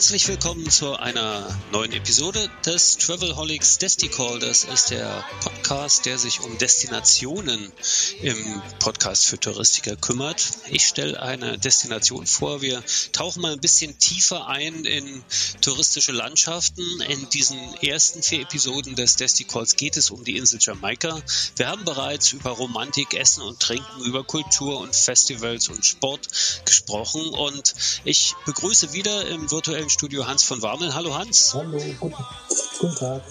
Herzlich willkommen zu einer neuen Episode des Travelholics Desticall. Das ist der Podcast, der sich um Destinationen im Podcast für Touristiker kümmert. Ich stelle eine Destination vor. Wir tauchen mal ein bisschen tiefer ein in touristische Landschaften. In diesen ersten vier Episoden des Desticalls geht es um die Insel Jamaika. Wir haben bereits über Romantik, Essen und Trinken, über Kultur und Festivals und Sport gesprochen und ich begrüße wieder im virtuellen Studio Hans von Warmel. Hallo Hans. Hallo, guten, guten Tag.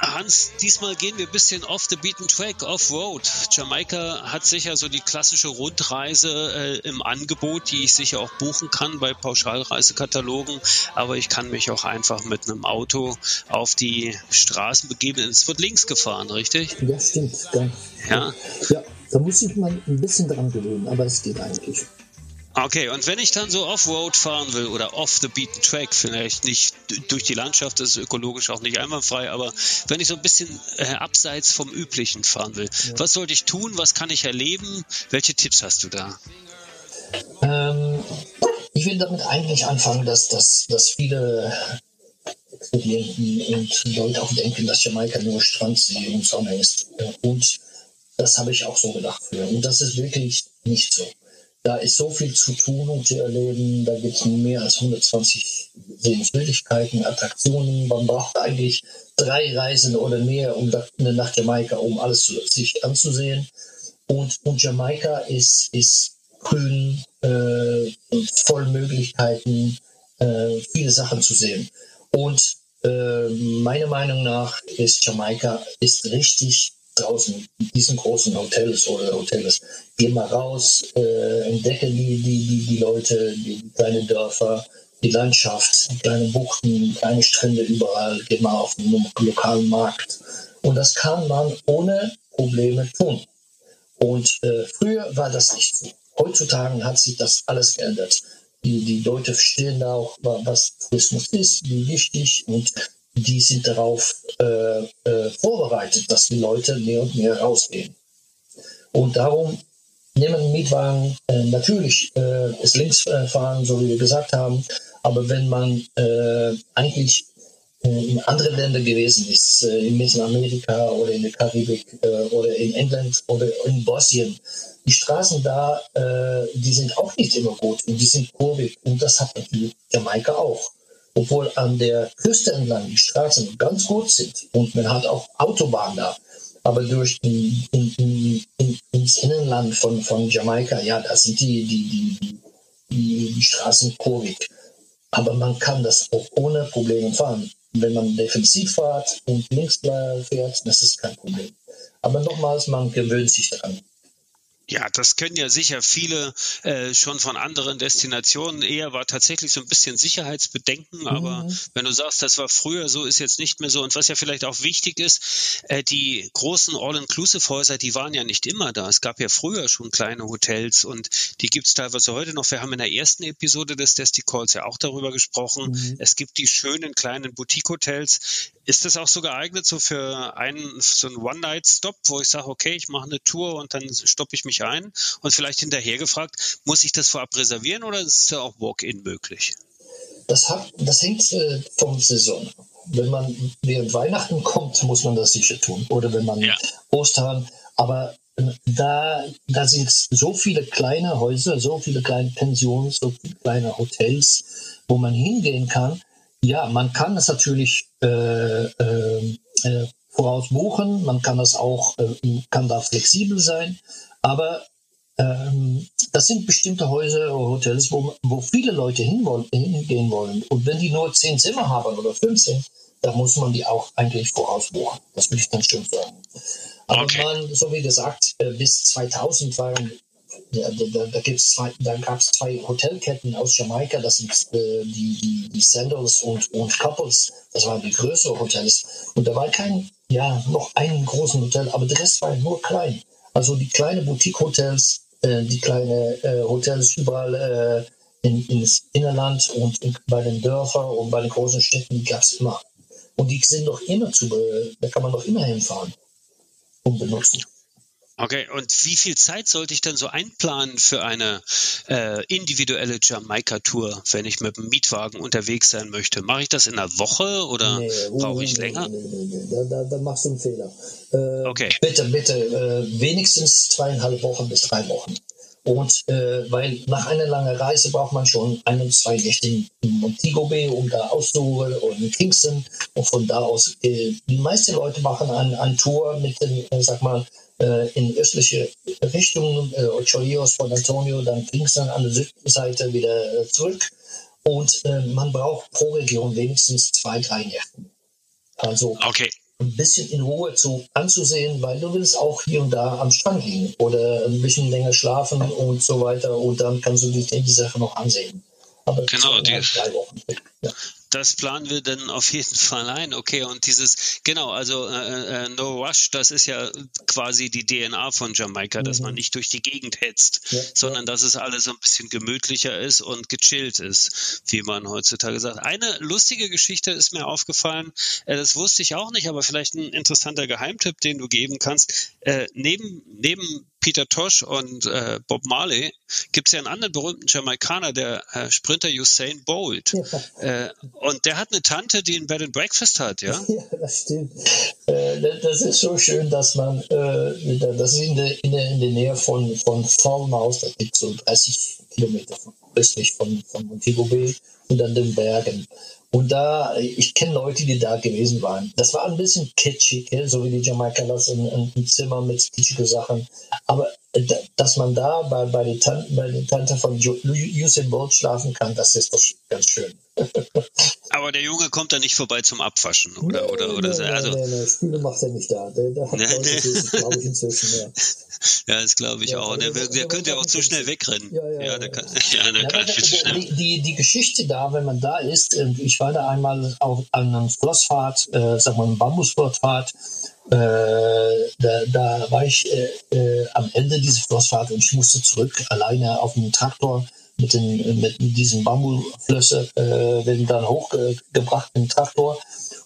Hans, diesmal gehen wir ein bisschen off the beaten track, off-road. Jamaika hat sicher so die klassische Rundreise äh, im Angebot, die ich sicher auch buchen kann bei Pauschalreisekatalogen, aber ich kann mich auch einfach mit einem Auto auf die Straßen begeben. Es wird links gefahren, richtig? Ja, stimmt. Ja, Ja. ja da muss ich mal ein bisschen dran gewöhnen, aber es geht eigentlich. Okay, und wenn ich dann so Offroad fahren will oder off the beaten track, vielleicht nicht durch die Landschaft, das ist ökologisch auch nicht einwandfrei, aber wenn ich so ein bisschen äh, abseits vom Üblichen fahren will, was sollte ich tun, was kann ich erleben, welche Tipps hast du da? Ähm, ich will damit eigentlich anfangen, dass, dass, dass viele Klienten und Leute auch denken, dass Jamaika nur Strandsee und Sonne ist. Und das habe ich auch so gedacht. Und das ist wirklich nicht so. Da ist so viel zu tun und zu erleben. Da gibt es mehr als 120 Sehenswürdigkeiten, Attraktionen. Man braucht eigentlich drei Reisen oder mehr um nach Jamaika, um alles sich anzusehen. Und, und Jamaika ist, ist grün, äh, voll Möglichkeiten, äh, viele Sachen zu sehen. Und äh, meiner Meinung nach ist Jamaika ist richtig draußen in diesen großen Hotels oder Hotels. Geh mal raus, äh, entdecke die, die, die, die Leute, die kleinen Dörfer, die Landschaft, die kleinen Buchten, kleine Strände überall. Geh mal auf den lo- lokalen Markt. Und das kann man ohne Probleme tun. Und äh, früher war das nicht so. Heutzutage hat sich das alles geändert. Die, die Leute verstehen auch, wa- was Tourismus ist, wie wichtig und die sind darauf äh, äh, vorbereitet, dass die Leute mehr und mehr rausgehen. Und darum nehmen Mietwagen äh, natürlich äh, ist links äh, fahren, so wie wir gesagt haben, aber wenn man äh, eigentlich äh, in andere Länder gewesen ist, in Mittelamerika oder in der Karibik oder in England oder in Bosnien, die Straßen da, die sind auch nicht immer gut und die sind kurvig und das hat natürlich Jamaika auch. Obwohl an der Küste entlang die Straßen ganz gut sind und man hat auch Autobahnen da. Aber durch in, in, in, in, ins Innenland von, von Jamaika, ja, da sind die, die, die, die, die, die Straßen kurvig. Aber man kann das auch ohne Probleme fahren. Wenn man defensiv fährt und links fährt, das ist kein Problem. Aber nochmals, man gewöhnt sich daran. Ja, das können ja sicher viele äh, schon von anderen Destinationen. Eher war tatsächlich so ein bisschen Sicherheitsbedenken, aber wenn du sagst, das war früher so, ist jetzt nicht mehr so. Und was ja vielleicht auch wichtig ist, äh, die großen All-Inclusive-Häuser, die waren ja nicht immer da. Es gab ja früher schon kleine Hotels und die gibt es teilweise heute noch. Wir haben in der ersten Episode des Desticalls ja auch darüber gesprochen. Es gibt die schönen kleinen Boutique-Hotels. Ist das auch so geeignet, so für einen, so einen One-Night-Stop, wo ich sage, okay, ich mache eine Tour und dann stoppe ich mich ein und vielleicht hinterher gefragt, muss ich das vorab reservieren oder ist da auch Walk-in möglich? Das, hat, das hängt äh, vom Saison ab. Wenn man während Weihnachten kommt, muss man das sicher tun. Oder wenn man Ja. Ostern. Aber äh, da, da sind so viele kleine Häuser, so viele kleine Pensionen, so viele kleine Hotels, wo man hingehen kann. Ja, man kann das natürlich äh, äh, äh, voraus buchen. Man kann das auch, äh, kann da flexibel sein. Aber ähm, das sind bestimmte Häuser oder Hotels, wo, wo viele Leute hingehen wollen. Und wenn die nur zehn Zimmer haben oder 15, dann muss man die auch eigentlich vorausbuchen. Das würde ich dann schon sagen. Aber Okay. man, so wie gesagt, äh, bis 2000 waren, ja, da, da, da, gibt's zwei, da gab es zwei Hotelketten aus Jamaika, das sind äh, die, die, die Sandals und, und Couples, das waren die größeren Hotels. Und da war kein, ja, noch ein großen Hotel, aber der Rest war nur klein. Also die kleinen Boutique-Hotels, äh, die kleinen äh, Hotels überall äh, in, ins Innerland und in, bei den Dörfern und bei den großen Städten, die gab es immer. Und die sind noch immer zu, da kann man noch immer hinfahren und benutzen. Okay, und wie viel Zeit sollte ich denn so einplanen für eine äh, individuelle Jamaika-Tour, wenn ich mit dem Mietwagen unterwegs sein möchte? Mache ich das in einer Woche oder Nee, brauche ich länger? Nee, nee, Da, da, da machst du einen Fehler. Äh, Okay. Bitte, bitte, äh, wenigstens zweieinhalb Wochen bis drei Wochen. Und äh, weil nach einer langen Reise braucht man schon ein und zwei Nächte in Montego Bay, um da auszuruhen, oder in Kingston. Und von da aus, äh, die meisten Leute machen eine ein Tour mit den, äh, sag mal, in östliche Richtung, äh, Ocholios von Antonio, dann Kingston an der Südseite wieder äh, zurück. Und äh, man braucht pro Region wenigstens zwei, drei Nächte. Also Okay, ein bisschen in Ruhe zu anzusehen, weil du willst auch hier und da am Strand liegen oder ein bisschen länger schlafen und so weiter und dann kannst du dich die Sache noch ansehen. Aber Genau, die- drei Wochen. Ja. Das planen wir dann auf jeden Fall ein. Okay, und dieses, genau, also äh, äh, No Rush, das ist ja quasi die DNA von Jamaika, dass man nicht durch die Gegend hetzt, Ja, sondern dass es alles so ein bisschen gemütlicher ist und gechillt ist, wie man heutzutage sagt. Eine lustige Geschichte ist mir aufgefallen, äh, das wusste ich auch nicht, aber vielleicht ein interessanter Geheimtipp, den du geben kannst. Äh, neben, neben Peter Tosh und äh, Bob Marley gibt es ja einen anderen berühmten Jamaikaner, der äh, Sprinter Usain Bolt. Äh, und der hat eine Tante, die ein Bed and Breakfast hat, ja? Ja, das stimmt. Äh, das ist so schön, dass man, äh, das ist in der, in der, in der Nähe von, von Falmouth, das liegt so 30 Kilometer von- östlich von, von Montego Bay und an den Bergen. Und da, ich kenne Leute, die da gewesen waren. Das war ein bisschen kitschig, so wie die Jamaikaners in, in, im Zimmer mit kitschigen Sachen. Aber dass man da bei, bei, der Tante, bei der Tante von Usain Bolt schlafen kann, das ist doch ganz schön. Aber der Junge kommt da nicht vorbei zum Abwaschen, oder? oder, oder nee, so. nee, also, nee, nee, Spüle macht er nicht da. Der, der hat Nee, nee. glaube ich, inzwischen. Ja. ja, das glaube ich Ja, auch. Der, der- der der- könnte ja auch zu schnell wegrennen. Ja, ja, ja, der kann, ja, der Ja, kann viel zu schnell. die, die, die Geschichte da, wenn man da ist, ich war da einmal auf an einer Flossfahrt, äh, sag mal, eine Bambusflossfahrt, äh, da, da war ich äh, äh, am Ende dieser Flossfahrt und ich musste zurück alleine auf dem Traktor mit, den, mit diesen Bambusflösse, äh, werden dann hochgebracht im Traktor.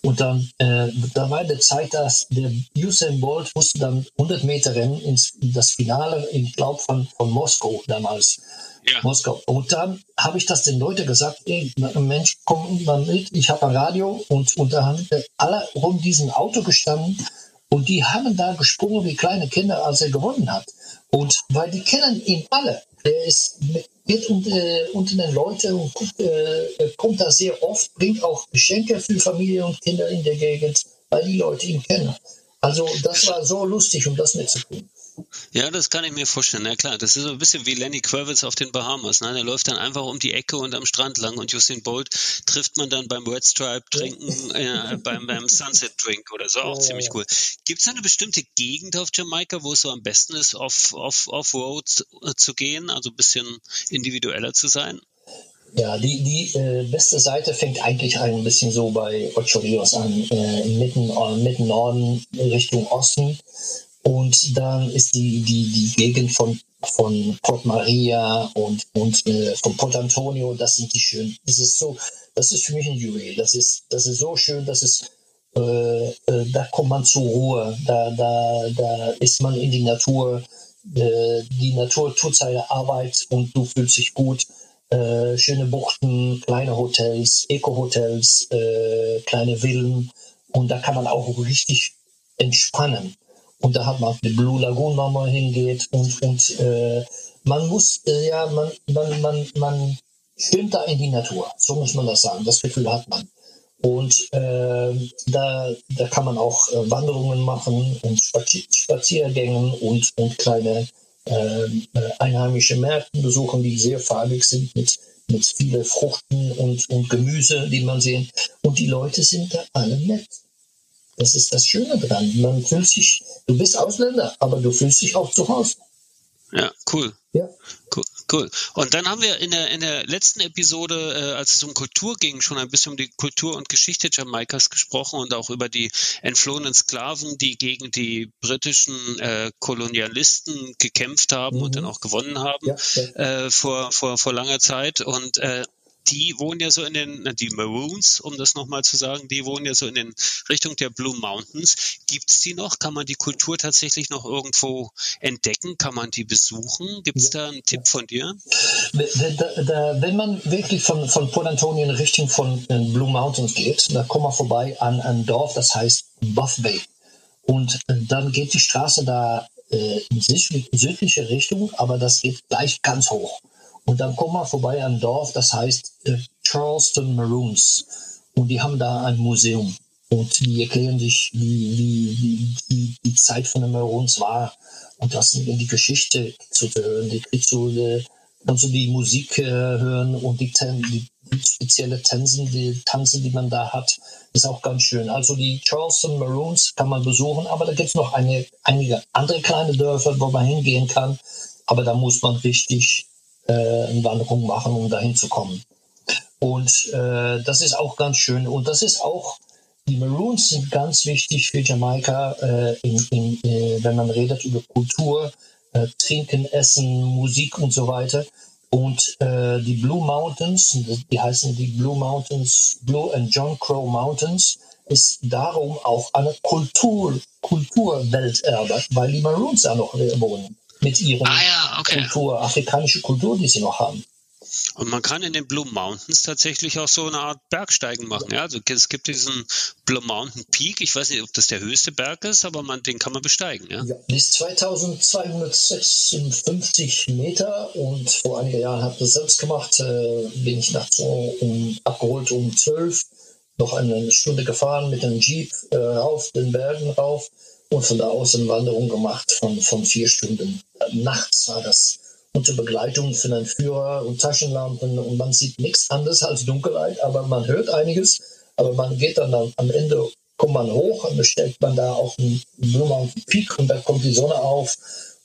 Und dann, äh, da war eine Zeit, dass der Usain Bolt musste dann 100 Meter rennen ins das Finale, ich glaube, von, von Moskau damals. Ja. Moskau. Und dann habe ich das den Leuten gesagt, ey, Mensch, komm mal mit, ich habe ein Radio und, und da haben alle rum diesem Auto gestanden und die haben da gesprungen wie kleine Kinder, als er gewonnen hat. Und weil die kennen ihn alle. Er ist mit, unter, unter den Leuten und guckt, äh, kommt da sehr oft, bringt auch Geschenke für Familie und Kinder in der Gegend, weil die Leute ihn kennen. Also das war so lustig, um das mitzukriegen. Ja, das kann ich mir vorstellen. Na klar, das ist so ein bisschen wie Lenny Kravitz auf den Bahamas. Ne? Der läuft dann einfach um die Ecke und am Strand lang und Usain Bolt trifft man dann beim Red Stripe trinken, äh, beim, beim Sunset Drink oder so. Auch Ja, ziemlich ja, cool. Gibt es eine bestimmte Gegend auf Jamaika, wo es so am besten ist, off, off, off-road äh, zu gehen, also ein bisschen individueller zu sein? Ja, die, die äh, beste Seite fängt eigentlich ein bisschen so bei Ocho Rios an, äh, mitten, äh, mitten Norden Richtung Osten. Und dann ist die, die, die Gegend von, von Port Maria und, und äh, von Port Antonio, das sind die schön. Das ist so, das ist für mich ein Juwel. Das ist, das ist so schön, das ist, äh, äh, da kommt man zur Ruhe, da, da, da ist man in die Natur. Äh, die Natur tut seine Arbeit und du fühlst dich gut äh, schöne Buchten, kleine Hotels, Eco-Hotels, äh, kleine Villen. Und da kann man auch richtig entspannen. Und da hat man die Blue Lagoon, wo man hingeht. Und, und äh, man muss, äh, ja, man, man, man, man schwimmt da in die Natur. So muss man das sagen. Das Gefühl hat man. Und äh, da, da kann man auch äh, Wanderungen machen und Spazi Spaziergängen und, und kleine ähm, äh, einheimische Märkte besuchen, die sehr farbig sind mit, mit vielen Fruchten und, und Gemüse, die man sehen. Und die Leute sind da alle nett. Das ist das Schöne dran. Man fühlt sich, du bist Ausländer, aber du fühlst dich auch zu Hause. Ja, cool. Ja. Cool, cool. Und dann haben wir in der, in der letzten Episode, äh, als es um Kultur ging, schon ein bisschen um die Kultur und Geschichte Jamaikas gesprochen und auch über die entflohenen Sklaven, die gegen die britischen äh, Kolonialisten gekämpft haben mhm. und dann auch gewonnen haben ja, ja. Äh, vor, vor, vor langer Zeit. Und äh, die wohnen ja so in den, die Maroons, um das nochmal zu sagen, die wohnen ja so in den Richtung der Blue Mountains. Gibt es die noch? Kann man die Kultur tatsächlich noch irgendwo entdecken? Kann man die besuchen? Gibt es da einen Tipp von dir? Wenn man wirklich von, von Port Antonio in Richtung von äh, Blue Mountains geht, da kommt man vorbei an ein Dorf, das heißt Buff Bay. Und äh, dann geht die Straße da äh, in südliche Richtung, aber das geht gleich ganz hoch. Und dann kommt man vorbei an ein Dorf, das heißt äh, Charleston Maroons. Und die haben da ein Museum. Und die erklären sich, wie, wie, wie die Zeit von den Maroons war. Und das die Geschichte zu hören. Die kriegst du, die, kannst du die Musik äh, hören und die, die, die spezielle Tänzen, die Tanzen, die man da hat, ist auch ganz schön. Also die Charleston Maroons kann man besuchen, aber da gibt es noch eine, einige andere kleine Dörfer, wo man hingehen kann. Aber da muss man richtig äh, Wanderung machen, um dahin zu kommen. Und äh, das ist auch ganz schön. Und das ist auch, die Maroons sind ganz wichtig für Jamaika, äh, in, in, äh, wenn man redet über Kultur, äh, Trinken, Essen, Musik und so weiter. Und äh, die Blue Mountains, die heißen die Blue Mountains, Blue and John Crow Mountains, ist darum auch eine Kultur, Kulturwelterbe, weil die Maroons da noch wohnen mit ihrer ah, ja, okay. Kultur, afrikanische Kultur, die sie noch haben. Und man kann in den Blue Mountains tatsächlich auch so eine Art Bergsteigen machen. Ja, also es gibt diesen Blue Mountain Peak. Ich weiß nicht, ob das der höchste Berg ist, aber man, den kann man besteigen. Ja, ja ist 2256 Meter und vor einigen Jahren habe ich das selbst gemacht. Äh, bin ich nachts um, abgeholt um 12, noch eine Stunde gefahren mit einem Jeep äh, auf den Bergen rauf und von da aus eine Wanderung gemacht von, von vier Stunden. Nachts war das unter Begleitung von einem Führer und Taschenlampen und man sieht nichts anderes als Dunkelheit, aber man hört einiges. Aber man geht dann am Ende, kommt man hoch und stellt man da auf einen Mountain Peak und da kommt die Sonne auf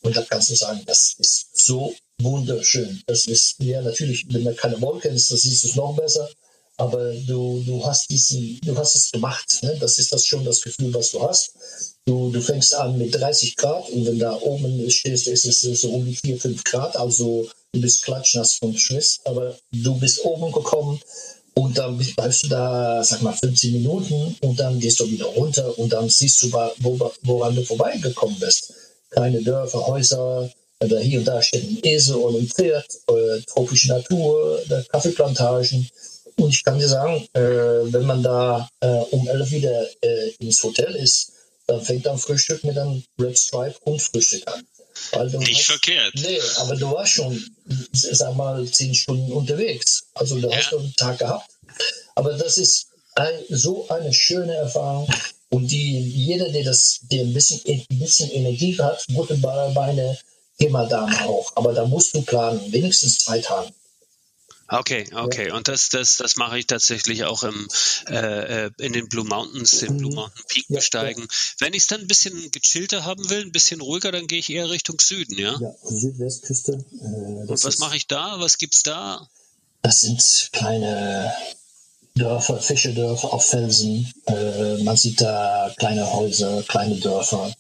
und da kannst du sagen, das ist so wunderschön. Das ist, ja natürlich, wenn da keine Wolke ist, das siehst du es noch besser aber du, du hast diesen, du hast es gemacht. Ne? Das ist das schon das Gefühl, was du hast. Du, du fängst an mit 30 Grad und wenn da oben stehst, ist es so um die 4, 5 Grad. Also du bist klatschnass vom Schwiss, aber du bist oben gekommen und dann bleibst du da, sag mal, 15 Minuten und dann gehst du wieder runter und dann siehst du, wo, woran du vorbeigekommen bist. Keine Dörfer, Häuser, oder hier und da steht ein Esel und ein Pferd, äh, tropische Natur, Kaffeeplantagen. Und ich kann dir sagen, äh, wenn man da äh, um 11 wieder äh, ins Hotel ist, dann fängt dann Frühstück mit einem Red Stripe und Frühstück an. Nicht hast, verkehrt. Nee, aber du warst schon, sag mal, zehn Stunden unterwegs. Also du ja. hast einen Tag gehabt. Aber das ist ein, so eine schöne Erfahrung. Und die, jeder, der das, der ein bisschen, ein bisschen Energie hat, gute Beine, mal da auch. Aber da musst du planen, wenigstens zwei Tage. Okay, okay. Und das, das, das mache ich tatsächlich auch im, äh, äh in den Blue Mountains, den Blue mhm. Mountain Peak ja, besteigen. Ja. Wenn ich es dann ein bisschen gechillter haben will, ein bisschen ruhiger, dann gehe ich eher Richtung Süden, ja? Ja, Südwestküste. Äh, Und was mache ich da? Was gibt's da? Das sind kleine Dörfer, Fischerdörfer auf Felsen. Äh, man sieht da kleine Häuser, kleine Dörfer.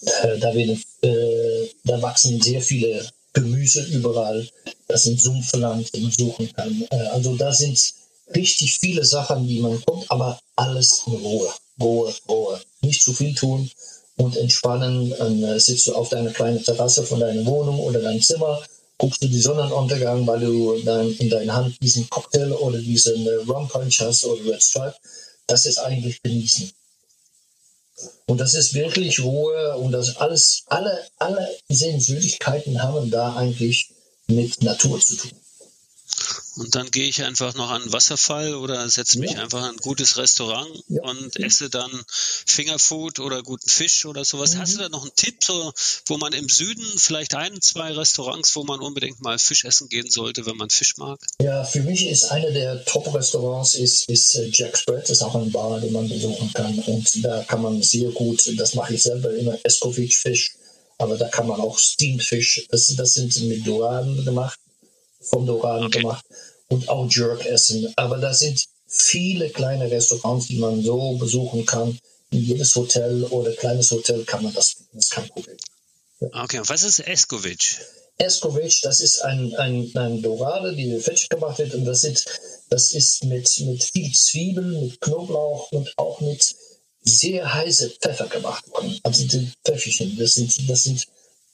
Äh, da, werden, äh, da wachsen sehr viele Gemüse überall. Das sind Sumpfland, suchen kann. Äh, also da sind richtig viele Sachen, die man kommt, aber alles in Ruhe. Ruhe, Ruhe. Nicht zu viel tun und entspannen. Dann äh, sitzt du auf deiner kleinen Terrasse von deiner Wohnung oder deinem Zimmer, guckst du die Sonnenuntergang, weil du dann in deiner Hand diesen Cocktail oder diesen äh, Rum Punch hast oder Red Stripe. Das ist eigentlich genießen. Und das ist wirklich Ruhe und das alles, alle, alle Sehenswürdigkeiten haben da eigentlich mit Natur zu tun. und dann gehe ich einfach noch an den Wasserfall oder setze mich Ja. einfach in ein gutes Restaurant Ja. und esse dann Fingerfood oder guten Fisch oder sowas. Mhm. Hast du da noch einen Tipp, so, wo man im Süden vielleicht ein, zwei Restaurants, wo man unbedingt mal Fisch essen gehen sollte, wenn man Fisch mag? Ja, für mich ist einer der Top-Restaurants ist, ist äh, Jack's Bread. Das ist auch ein Bar, den man besuchen kann. Und da kann man sehr gut, das mache ich selber immer, Escovitch-Fisch. Aber da kann man auch Steamed Fisch, das, das sind mit Doraden gemacht, vom Doraden Okay. gemacht. Und auch Jerk essen. Aber da sind viele kleine Restaurants, die man so besuchen kann. In jedes Hotel oder kleines Hotel kann man das, das ist kein Problem. Okay, und was ist Escovitch? Escovitch, das ist ein, ein, ein Dorade, die fettig gemacht wird und das, sind, das ist mit, mit viel Zwiebeln, mit Knoblauch und auch mit sehr heiße Pfeffer gemacht worden. Also die Pfefferchen, das sind, das sind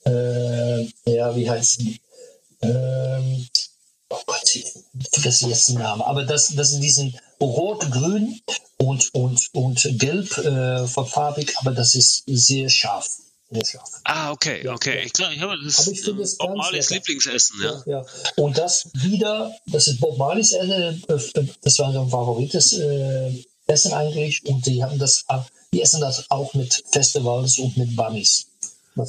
äh, ja, wie heißt die? Ähm, oh Gott, ich vergesse jetzt den Namen, aber das, das sind diesen rot, grün und, und, und gelb äh, verfarbig, aber das ist sehr scharf. Sehr scharf. Ah, okay, Ja, okay. ja. Ich glaube, ich habe das Aber ich finde es Bob ganz Marleys. Lieblingsessen, ja. Ja. Und das wieder, das ist Bob Marleys, äh, das war sein favorites äh, Essen eigentlich. Und die haben das, die essen das auch mit Festivals und mit Bunnies.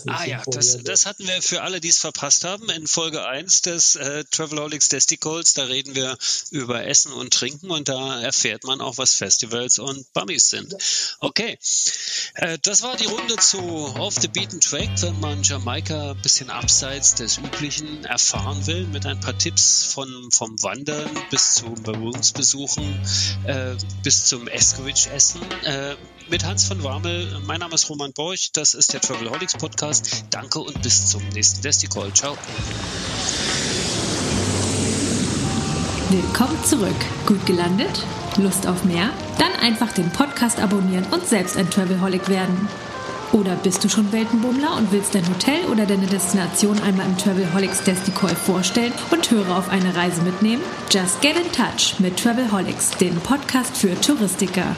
Ah ja, das, das hatten wir für alle, die es verpasst haben, in Folge 1 des äh, Travelholics Testicles. Da reden wir über Essen und Trinken und da erfährt man auch, was Festivals und Bummies sind. Okay, äh, das war die Runde zu Off the Beaten Track, wenn man Jamaika ein bisschen abseits des Üblichen erfahren will, mit ein paar Tipps von, vom Wandern bis zu Berührungsbesuchen, äh, bis zum Escovitch-Essen. Äh, mit Hans von Warmel. Mein Name ist Roman Borch. Das ist der Travelholics Podcast. Danke und bis zum nächsten Desticall. Ciao. Willkommen zurück. Gut gelandet? Lust auf mehr? Dann einfach den Podcast abonnieren und selbst ein Travelholic werden. Oder bist du schon Weltenbummler und willst dein Hotel oder deine Destination einmal im Travelholics Desticall vorstellen und Hörer auf eine Reise mitnehmen? Just get in touch mit Travelholics, dem Podcast für Touristiker.